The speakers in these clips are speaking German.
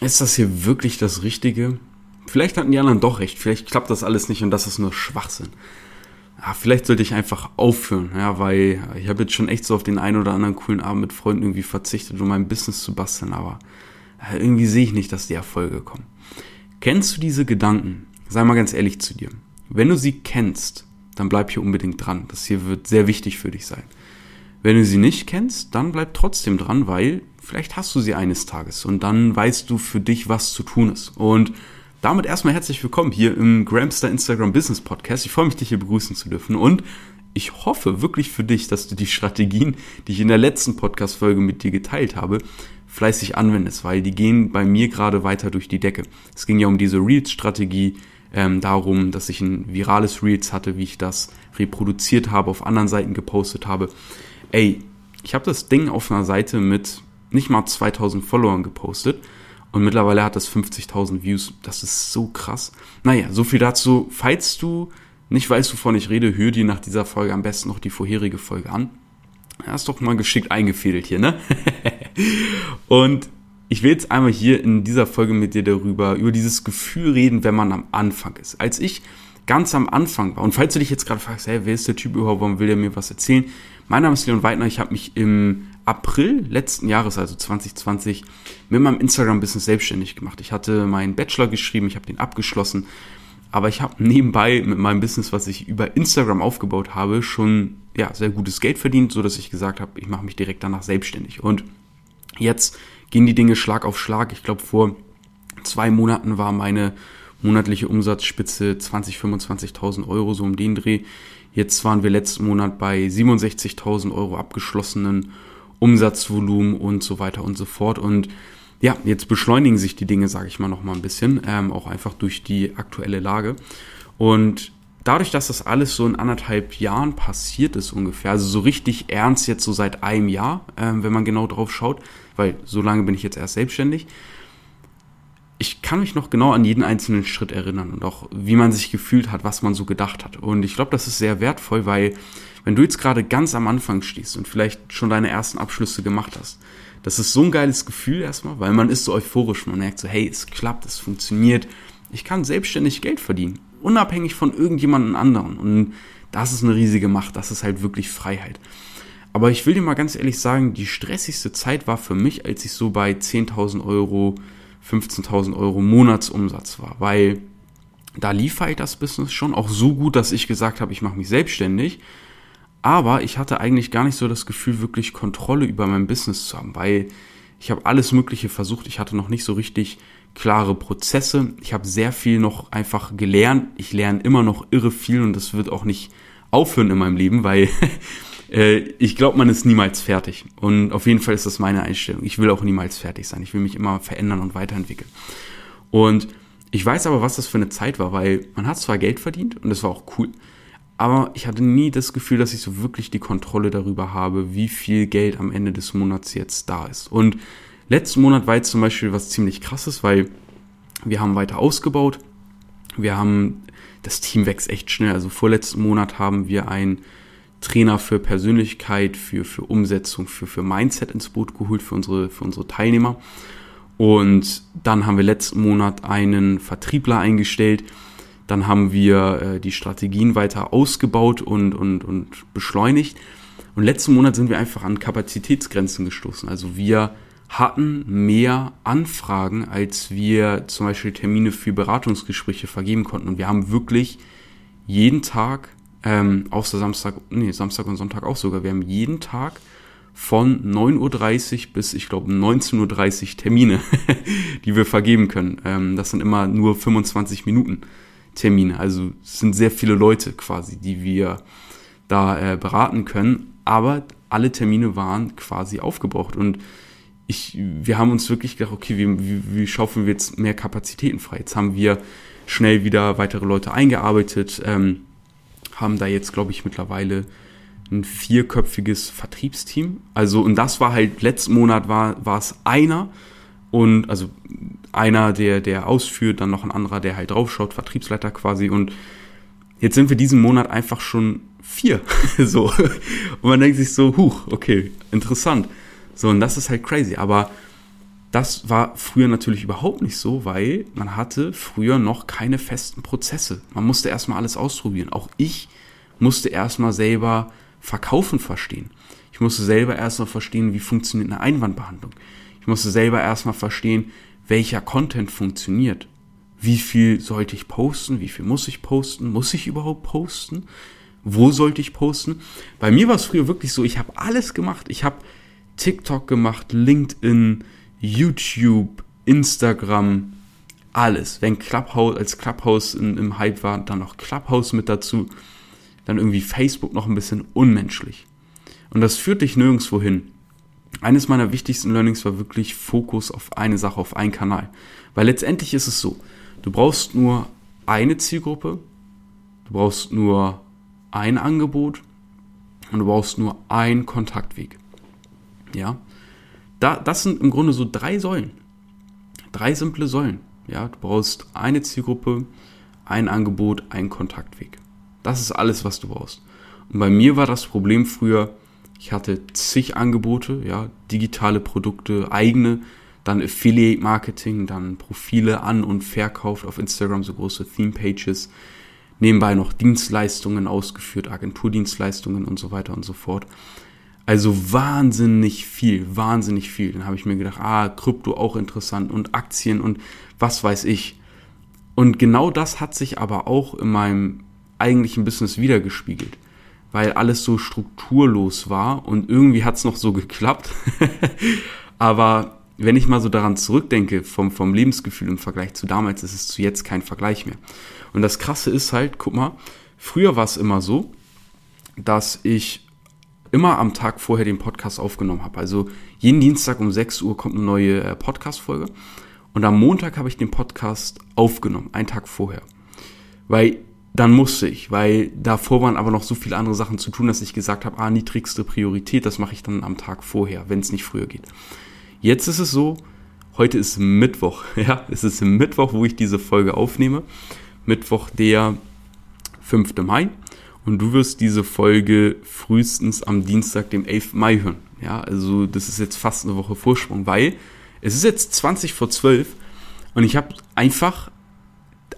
ist das hier wirklich das Richtige? Vielleicht hatten die anderen doch recht, vielleicht klappt das alles nicht und das ist nur Schwachsinn. Ja, vielleicht sollte ich einfach aufhören, ja, weil ich habe jetzt schon echt so auf den einen oder anderen coolen Abend mit Freunden irgendwie verzichtet, um mein Business zu basteln, aber irgendwie sehe ich nicht, dass die Erfolge kommen. Kennst du diese Gedanken? Sei mal ganz ehrlich zu dir. Wenn du sie kennst, dann bleib hier unbedingt dran. Das hier wird sehr wichtig für dich sein. Wenn du sie nicht kennst, dann bleib trotzdem dran, weil vielleicht hast du sie eines Tages und dann weißt du für dich, was zu tun ist. Und damit erstmal herzlich willkommen hier im Gramster Instagram Business Podcast. Ich freue mich, dich hier begrüßen zu dürfen und ich hoffe wirklich für dich, dass du die Strategien, die ich in der letzten Podcast-Folge mit dir geteilt habe, fleißig anwendest, weil die gehen bei mir gerade weiter durch die Decke. Es ging ja um diese Reels-Strategie, ähm, darum, dass ich ein virales Reels hatte, wie ich das reproduziert habe, auf anderen Seiten gepostet habe. Ey, ich habe das Ding auf einer Seite mit nicht mal 2000 Followern gepostet und mittlerweile hat das 50.000 Views. Das ist so krass. Naja, so viel dazu. Falls du nicht weißt, wovon ich rede, hör dir nach dieser Folge am besten noch die vorherige Folge an. Ja, ist doch mal geschickt eingefädelt hier, ne? und ich will jetzt einmal hier in dieser Folge mit dir darüber, über dieses Gefühl reden, wenn man am Anfang ist. Als ich ganz am Anfang war, und falls du dich jetzt gerade fragst, hey, wer ist der Typ überhaupt, warum will der mir was erzählen? Mein Name ist Leon Weidner, ich habe mich im April letzten Jahres, also 2020, mit meinem Instagram-Business selbstständig gemacht. Ich hatte meinen Bachelor geschrieben, ich habe den abgeschlossen, aber ich habe nebenbei mit meinem Business, was ich über Instagram aufgebaut habe, schon ja, sehr gutes Geld verdient, so dass ich gesagt habe, ich mache mich direkt danach selbstständig. Und jetzt gehen die Dinge Schlag auf Schlag. Ich glaube, vor zwei Monaten war meine monatliche Umsatzspitze 20.000, 25.000 Euro, so um den Dreh. Jetzt waren wir letzten Monat bei 67.000 Euro abgeschlossenen Umsatzvolumen und so weiter und so fort. Und ja, jetzt beschleunigen sich die Dinge, sage ich mal, noch mal ein bisschen, ähm, auch einfach durch die aktuelle Lage. Und dadurch, dass das alles so in anderthalb Jahren passiert ist ungefähr, also so richtig ernst jetzt so seit einem Jahr, ähm, wenn man genau drauf schaut, weil so lange bin ich jetzt erst selbstständig. Ich kann mich noch genau an jeden einzelnen Schritt erinnern und auch wie man sich gefühlt hat, was man so gedacht hat. Und ich glaube, das ist sehr wertvoll, weil wenn du jetzt gerade ganz am Anfang stehst und vielleicht schon deine ersten Abschlüsse gemacht hast, das ist so ein geiles Gefühl erstmal, weil man ist so euphorisch, man merkt so, hey, es klappt, es funktioniert, ich kann selbstständig Geld verdienen, unabhängig von irgendjemandem anderen. Und das ist eine riesige Macht, das ist halt wirklich Freiheit. Aber ich will dir mal ganz ehrlich sagen, die stressigste Zeit war für mich, als ich so bei 10.000 Euro, 15.000 Euro Monatsumsatz war, weil da lief halt das Business schon auch so gut, dass ich gesagt habe, ich mache mich selbstständig. Aber ich hatte eigentlich gar nicht so das Gefühl, wirklich Kontrolle über mein Business zu haben, weil ich habe alles Mögliche versucht. Ich hatte noch nicht so richtig klare Prozesse. Ich habe sehr viel noch einfach gelernt. Ich lerne immer noch irre viel und das wird auch nicht aufhören in meinem Leben, weil äh, ich glaube, man ist niemals fertig. Und auf jeden Fall ist das meine Einstellung. Ich will auch niemals fertig sein. Ich will mich immer verändern und weiterentwickeln. Und ich weiß aber, was das für eine Zeit war, weil man hat zwar Geld verdient und das war auch cool, aber ich hatte nie das Gefühl, dass ich so wirklich die Kontrolle darüber habe, wie viel Geld am Ende des Monats jetzt da ist. Und letzten Monat war jetzt zum Beispiel was ziemlich krasses, weil wir haben weiter ausgebaut. Wir haben, das Team wächst echt schnell. Also vorletzten Monat haben wir ein Trainer für Persönlichkeit, für, für Umsetzung, für, für Mindset ins Boot geholt für unsere, für unsere Teilnehmer. Und dann haben wir letzten Monat einen Vertriebler eingestellt. Dann haben wir äh, die Strategien weiter ausgebaut und, und, und beschleunigt. Und letzten Monat sind wir einfach an Kapazitätsgrenzen gestoßen. Also wir hatten mehr Anfragen, als wir zum Beispiel Termine für Beratungsgespräche vergeben konnten. Und wir haben wirklich jeden Tag ähm, außer Samstag, nee, Samstag und Sonntag auch sogar. Wir haben jeden Tag von 9.30 Uhr bis, ich glaube, 19.30 Uhr Termine, die wir vergeben können. Ähm, das sind immer nur 25 Minuten Termine. Also es sind sehr viele Leute quasi, die wir da äh, beraten können. Aber alle Termine waren quasi aufgebraucht. Und ich, wir haben uns wirklich gedacht, okay, wie, wie, wie schaufeln wir jetzt mehr Kapazitäten frei? Jetzt haben wir schnell wieder weitere Leute eingearbeitet. Ähm, haben da jetzt, glaube ich, mittlerweile ein vierköpfiges Vertriebsteam. Also, und das war halt, letzten Monat war, es einer und also einer, der, der ausführt, dann noch ein anderer, der halt draufschaut, Vertriebsleiter quasi. Und jetzt sind wir diesen Monat einfach schon vier. so. Und man denkt sich so, huch, okay, interessant. So, und das ist halt crazy. Aber Das war früher natürlich überhaupt nicht so, weil man hatte früher noch keine festen Prozesse. Man musste erstmal alles ausprobieren. Auch ich musste erstmal selber Verkaufen verstehen. Ich musste selber erstmal verstehen, wie funktioniert eine Einwandbehandlung. Ich musste selber erstmal verstehen, welcher Content funktioniert. Wie viel sollte ich posten? Wie viel muss ich posten? Muss ich überhaupt posten? Wo sollte ich posten? Bei mir war es früher wirklich so, ich habe alles gemacht. Ich habe TikTok gemacht, LinkedIn, YouTube, Instagram, alles. Wenn Clubhouse, als Clubhouse in, im Hype war, dann noch Clubhouse mit dazu. Dann irgendwie Facebook noch ein bisschen unmenschlich. Und das führt dich nirgendwo hin. Eines meiner wichtigsten Learnings war wirklich Fokus auf eine Sache, auf einen Kanal. Weil letztendlich ist es so, du brauchst nur eine Zielgruppe, du brauchst nur ein Angebot und du brauchst nur einen Kontaktweg. Ja, da, das sind im Grunde so drei Säulen. Drei simple Säulen. Ja, du brauchst eine Zielgruppe, ein Angebot, einen Kontaktweg. Das ist alles, was du brauchst. Und bei mir war das Problem früher, ich hatte zig Angebote, ja, digitale Produkte, eigene, dann Affiliate Marketing, dann Profile an und verkauft auf Instagram, so große Theme Pages, nebenbei noch Dienstleistungen ausgeführt, Agenturdienstleistungen und so weiter und so fort. Also wahnsinnig viel, wahnsinnig viel. Dann habe ich mir gedacht, ah, Krypto auch interessant und Aktien und was weiß ich. Und genau das hat sich aber auch in meinem eigentlichen Business wiedergespiegelt, weil alles so strukturlos war und irgendwie hat es noch so geklappt. aber wenn ich mal so daran zurückdenke, vom, vom Lebensgefühl im Vergleich zu damals, ist es zu jetzt kein Vergleich mehr. Und das Krasse ist halt, guck mal, früher war es immer so, dass ich immer am Tag vorher den Podcast aufgenommen habe. Also jeden Dienstag um 6 Uhr kommt eine neue äh, Podcast-Folge. Und am Montag habe ich den Podcast aufgenommen, einen Tag vorher. Weil dann musste ich, weil davor waren aber noch so viele andere Sachen zu tun, dass ich gesagt habe, ah, niedrigste Priorität, das mache ich dann am Tag vorher, wenn es nicht früher geht. Jetzt ist es so, heute ist Mittwoch, ja, es ist Mittwoch, wo ich diese Folge aufnehme. Mittwoch, der 5. Mai und du wirst diese Folge frühestens am Dienstag, dem 11. Mai hören. Ja, also das ist jetzt fast eine Woche Vorsprung, weil es ist jetzt 20 vor 12 und ich habe einfach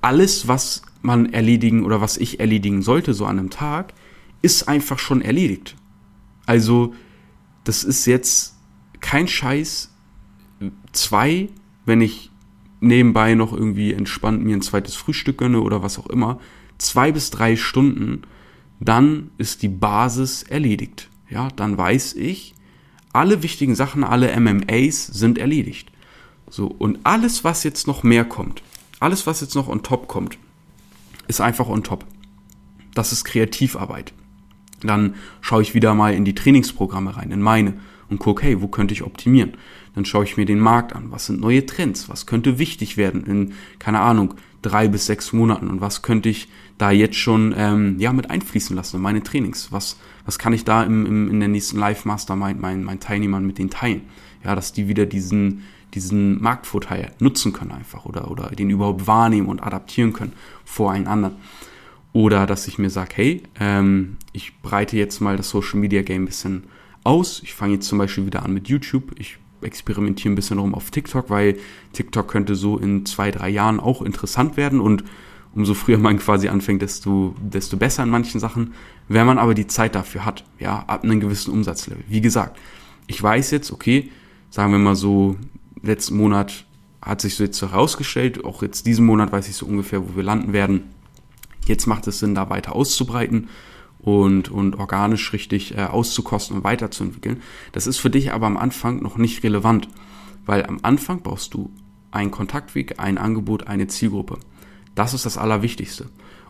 alles, was man erledigen oder was ich erledigen sollte so an einem Tag, ist einfach schon erledigt. Also das ist jetzt kein Scheiß. Zwei, wenn ich nebenbei noch irgendwie entspannt mir ein zweites Frühstück gönne oder was auch immer, zwei bis drei Stunden dann ist die Basis erledigt. Ja, dann weiß ich, alle wichtigen Sachen, alle MMAs sind erledigt. So, und alles, was jetzt noch mehr kommt, alles, was jetzt noch on top kommt, ist einfach on top. Das ist Kreativarbeit. Dann schaue ich wieder mal in die Trainingsprogramme rein, in meine, und gucke, hey, wo könnte ich optimieren? Dann schaue ich mir den Markt an. Was sind neue Trends? Was könnte wichtig werden in, keine Ahnung, drei bis sechs Monaten? Und was könnte ich da jetzt schon ähm, ja, mit einfließen lassen in meine Trainings? Was, was kann ich da im, im, in der nächsten Live-Mastermind meinen, meinen Teilnehmern mit denen teilen? Ja, dass die wieder diesen, diesen Marktvorteil nutzen können einfach oder, oder den überhaupt wahrnehmen und adaptieren können vor einen anderen. Oder dass ich mir sage, hey, ähm, ich breite jetzt mal das Social Media Game ein bisschen aus. Ich fange jetzt zum Beispiel wieder an mit YouTube. Ich experimentiere ein bisschen rum auf TikTok, weil TikTok könnte so in zwei, drei Jahren auch interessant werden und umso früher man quasi anfängt, desto, desto besser in manchen Sachen. Wenn man aber die Zeit dafür hat, ja, ab einem gewissen Umsatzlevel. Wie gesagt, ich weiß jetzt, okay, sagen wir mal so, letzten Monat hat sich so jetzt herausgestellt, auch jetzt diesen Monat weiß ich so ungefähr, wo wir landen werden. Jetzt macht es Sinn, da weiter auszubreiten und, und organisch richtig äh, auszukosten und weiterzuentwickeln. Das ist für dich aber am Anfang noch nicht relevant, weil am Anfang brauchst du einen Kontaktweg, ein Angebot, eine Zielgruppe. Das ist das Allerwichtigste.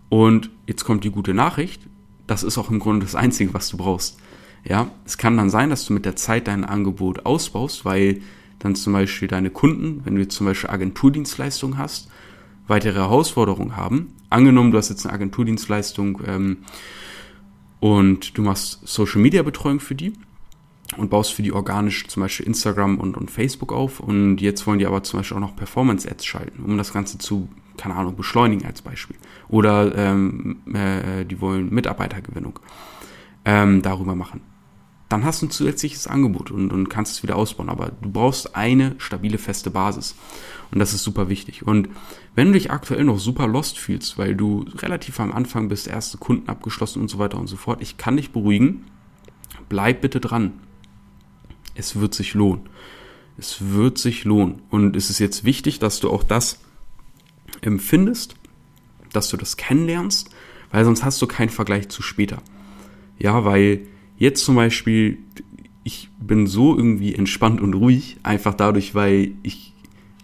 Und jetzt kommt die gute Nachricht. Das ist auch im Grunde das Einzige, was du brauchst. Ja, es kann dann sein, dass du mit der Zeit dein Angebot ausbaust, weil dann zum Beispiel deine Kunden, wenn du zum Beispiel Agenturdienstleistungen hast, weitere Herausforderungen haben. Angenommen, du hast jetzt eine Agenturdienstleistung, ähm, und du machst Social Media Betreuung für die und baust für die organisch zum Beispiel Instagram und, und Facebook auf und jetzt wollen die aber zum Beispiel auch noch Performance Ads schalten, um das Ganze zu, keine Ahnung, beschleunigen als Beispiel. Oder ähm, äh, die wollen Mitarbeitergewinnung ähm, darüber machen. dann hast du ein zusätzliches Angebot und, und kannst es wieder ausbauen. Aber du brauchst eine stabile, feste Basis. Und das ist super wichtig. Und wenn du dich aktuell noch super lost fühlst, weil du relativ am Anfang bist, erste Kunden abgeschlossen und so weiter und so fort, ich kann dich beruhigen. Bleib bitte dran. Es wird sich lohnen. Es wird sich lohnen. Und es ist jetzt wichtig, dass du auch das empfindest, dass du das kennenlernst, weil sonst hast du keinen Vergleich zu später. Ja, weil jetzt zum Beispiel, ich bin so irgendwie entspannt und ruhig, einfach dadurch, weil ich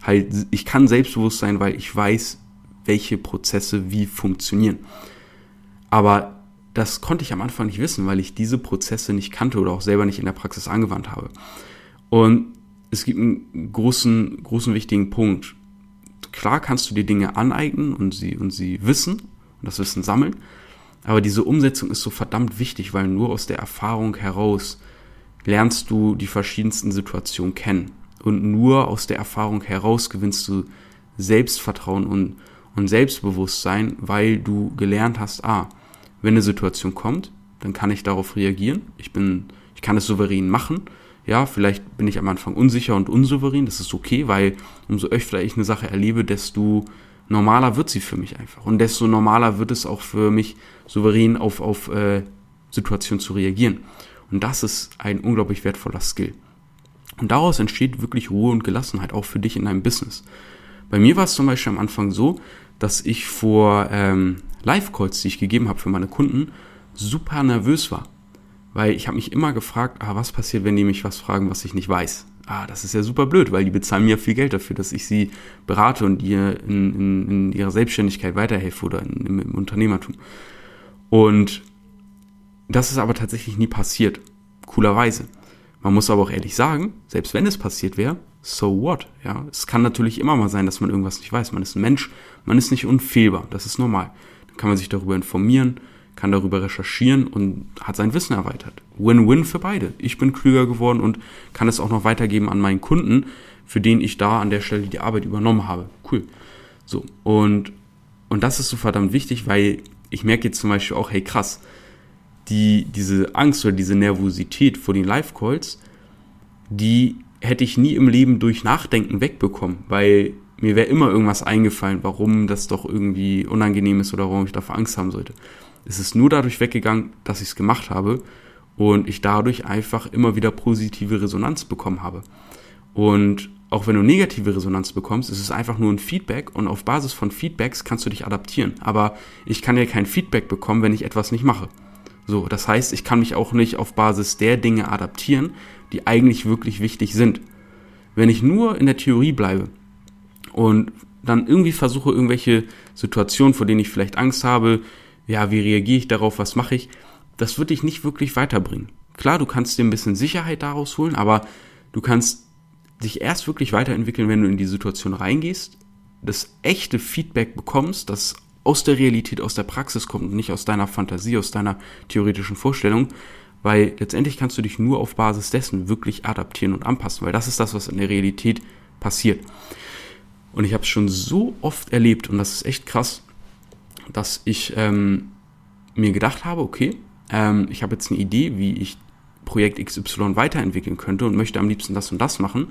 halt, ich kann selbstbewusst sein, weil ich weiß, welche Prozesse wie funktionieren. Aber das konnte ich am Anfang nicht wissen, weil ich diese Prozesse nicht kannte oder auch selber nicht in der Praxis angewandt habe. Und es gibt einen großen, großen wichtigen Punkt. Klar kannst du dir Dinge aneignen und sie, und sie wissen und das Wissen sammeln, aber diese Umsetzung ist so verdammt wichtig, weil nur aus der Erfahrung heraus lernst du die verschiedensten Situationen kennen. Und nur aus der Erfahrung heraus gewinnst du Selbstvertrauen und, und Selbstbewusstsein, weil du gelernt hast, ah, wenn eine Situation kommt, dann kann ich darauf reagieren. Ich bin, ich kann es souverän machen. Ja, vielleicht bin ich am Anfang unsicher und unsouverän. Das ist okay, weil umso öfter ich eine Sache erlebe, desto normaler wird sie für mich einfach. Und desto normaler wird es auch für mich, souverän auf, auf äh, Situationen zu reagieren. Und das ist ein unglaublich wertvoller Skill. Und daraus entsteht wirklich Ruhe und Gelassenheit, auch für dich in deinem Business. Bei mir war es zum Beispiel am Anfang so, dass ich vor ähm, Live-Calls, die ich gegeben habe für meine Kunden, super nervös war. Weil ich habe mich immer gefragt, ah, was passiert, wenn die mich was fragen, was ich nicht weiß? Ah, das ist ja super blöd, weil die bezahlen mir viel Geld dafür, dass ich sie berate und ihr in, in, in ihrer Selbstständigkeit weiterhelfe oder in, im, im Unternehmertum. Und das ist aber tatsächlich nie passiert. Coolerweise. Man muss aber auch ehrlich sagen, selbst wenn es passiert wäre, so what? Ja, es kann natürlich immer mal sein, dass man irgendwas nicht weiß. Man ist ein Mensch, man ist nicht unfehlbar. Das ist normal. Dann kann man sich darüber informieren, kann darüber recherchieren und hat sein Wissen erweitert. Win-win für beide. Ich bin klüger geworden und kann es auch noch weitergeben an meinen Kunden, für den ich da an der Stelle die Arbeit übernommen habe. Cool. So. Und, und das ist so verdammt wichtig, weil ich merke jetzt zum Beispiel auch, hey krass, die, diese Angst oder diese Nervosität vor den Live-Calls, die hätte ich nie im Leben durch Nachdenken wegbekommen, weil mir wäre immer irgendwas eingefallen, warum das doch irgendwie unangenehm ist oder warum ich davor Angst haben sollte. Es ist nur dadurch weggegangen, dass ich es gemacht habe und ich dadurch einfach immer wieder positive Resonanz bekommen habe. Und auch wenn du negative Resonanz bekommst, ist es einfach nur ein Feedback und auf Basis von Feedbacks kannst du dich adaptieren. Aber ich kann ja kein Feedback bekommen, wenn ich etwas nicht mache. So, das heißt, ich kann mich auch nicht auf Basis der Dinge adaptieren, die eigentlich wirklich wichtig sind. Wenn ich nur in der Theorie bleibe und dann irgendwie versuche, irgendwelche Situationen, vor denen ich vielleicht Angst habe, ja, wie reagiere ich darauf, was mache ich, das wird dich nicht wirklich weiterbringen. Klar, du kannst dir ein bisschen Sicherheit daraus holen, aber du kannst dich erst wirklich weiterentwickeln, wenn du in die Situation reingehst, das echte Feedback bekommst, das aus der Realität, aus der Praxis kommt und nicht aus deiner Fantasie, aus deiner theoretischen Vorstellung, weil letztendlich kannst du dich nur auf Basis dessen wirklich adaptieren und anpassen, weil das ist das, was in der Realität passiert. Und ich habe es schon so oft erlebt und das ist echt krass, dass ich ähm, mir gedacht habe, okay, ähm, ich habe jetzt eine Idee, wie ich Projekt XY weiterentwickeln könnte und möchte am liebsten das und das machen.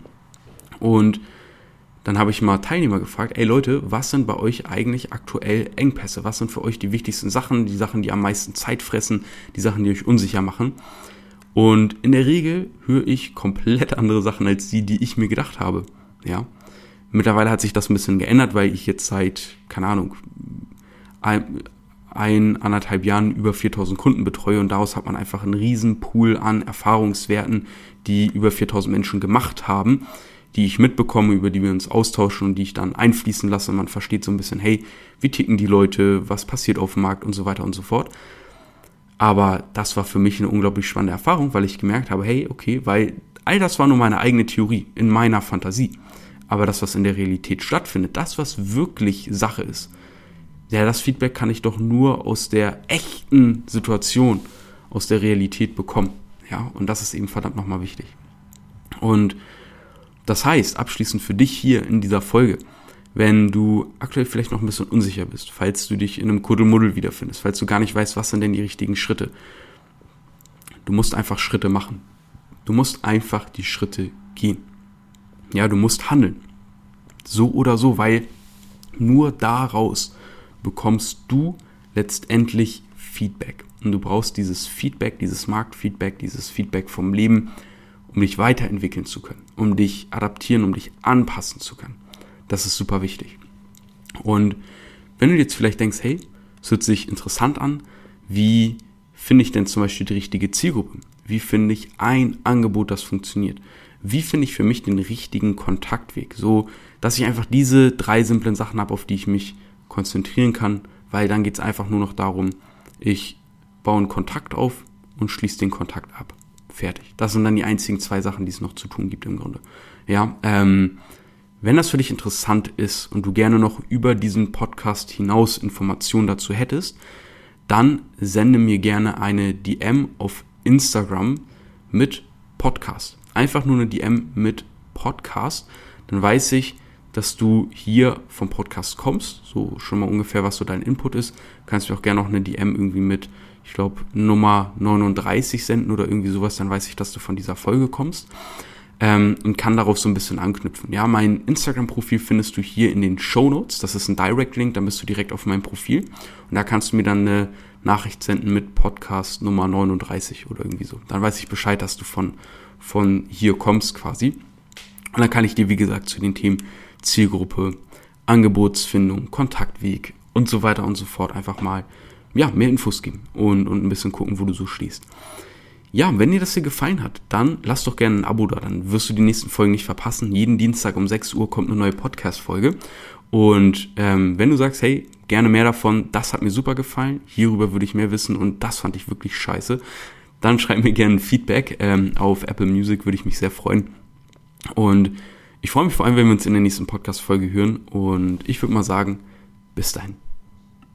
Und dann habe ich mal Teilnehmer gefragt, ey Leute, was sind bei euch eigentlich aktuell Engpässe? Was sind für euch die wichtigsten Sachen, die Sachen, die am meisten Zeit fressen, die Sachen, die euch unsicher machen? Und in der Regel höre ich komplett andere Sachen als die, die ich mir gedacht habe. Ja. Mittlerweile hat sich das ein bisschen geändert, weil ich jetzt seit, keine Ahnung, ein, ein anderthalb Jahren über 4000 Kunden betreue und daraus hat man einfach einen riesen Pool an Erfahrungswerten, die über 4000 Menschen gemacht haben die ich mitbekomme, über die wir uns austauschen und die ich dann einfließen lasse. Man versteht so ein bisschen, hey, wie ticken die Leute, was passiert auf dem Markt und so weiter und so fort. Aber das war für mich eine unglaublich spannende Erfahrung, weil ich gemerkt habe, hey, okay, weil all das war nur meine eigene Theorie, in meiner Fantasie. Aber das, was in der Realität stattfindet, das, was wirklich Sache ist, ja, das Feedback kann ich doch nur aus der echten Situation, aus der Realität bekommen. Ja, und das ist eben verdammt nochmal wichtig. Und das heißt, abschließend für dich hier in dieser Folge, wenn du aktuell vielleicht noch ein bisschen unsicher bist, falls du dich in einem Kuddelmuddel wiederfindest, falls du gar nicht weißt, was sind denn die richtigen Schritte. du musst einfach Schritte machen. Du musst einfach die Schritte gehen. Ja, du musst handeln. So oder so, weil nur daraus bekommst du letztendlich Feedback. Und du brauchst dieses Feedback, dieses Marktfeedback, dieses Feedback vom Leben, um dich weiterentwickeln zu können, um dich adaptieren, um dich anpassen zu können. Das ist super wichtig. Und wenn du jetzt vielleicht denkst, hey, es hört sich interessant an, wie finde ich denn zum Beispiel die richtige Zielgruppe? Wie finde ich ein Angebot, das funktioniert? Wie finde ich für mich den richtigen Kontaktweg? So, dass ich einfach diese drei simplen Sachen habe, auf die ich mich konzentrieren kann, weil dann geht es einfach nur noch darum, ich baue einen Kontakt auf und schließe den Kontakt ab. Fertig. Das sind dann die einzigen zwei Sachen, die es noch zu tun gibt im Grunde. Ja, ähm, wenn das für dich interessant ist und du gerne noch über diesen Podcast hinaus Informationen dazu hättest, dann sende mir gerne eine DM auf Instagram mit Podcast. Einfach nur eine DM mit Podcast. Dann weiß ich, dass du hier vom Podcast kommst. So schon mal ungefähr, was so dein Input ist. Kannst mir auch gerne noch eine DM irgendwie mit, ich glaube, Nummer 39 senden oder irgendwie sowas. Dann weiß ich, dass du von dieser Folge kommst. Ähm, und kann darauf so ein bisschen anknüpfen. Ja, mein Instagram-Profil findest du hier in den Show Notes. Das ist ein Direct-Link, dann bist du direkt auf meinem Profil. Und da kannst du mir dann eine Nachricht senden mit Podcast Nummer 39 oder irgendwie so. Dann weiß ich Bescheid, dass du von, von hier kommst quasi. Und dann kann ich dir, wie gesagt, zu den Themen Zielgruppe, Angebotsfindung, Kontaktweg und so weiter und so fort einfach mal ja, mehr Infos geben und, und ein bisschen gucken, wo du so stehst. Ja, wenn dir das hier gefallen hat, dann lass doch gerne ein Abo da, dann wirst du die nächsten Folgen nicht verpassen. Jeden Dienstag um 6 Uhr kommt eine neue Podcast-Folge. Und ähm, wenn du sagst, hey, gerne mehr davon, das hat mir super gefallen, hierüber würde ich mehr wissen und das fand ich wirklich scheiße, dann schreib mir gerne Feedback ähm, auf Apple Music, würde ich mich sehr freuen. Und ich freue mich vor allem, wenn wir uns in der nächsten Podcast-Folge hören. Und ich würde mal sagen, bis dahin.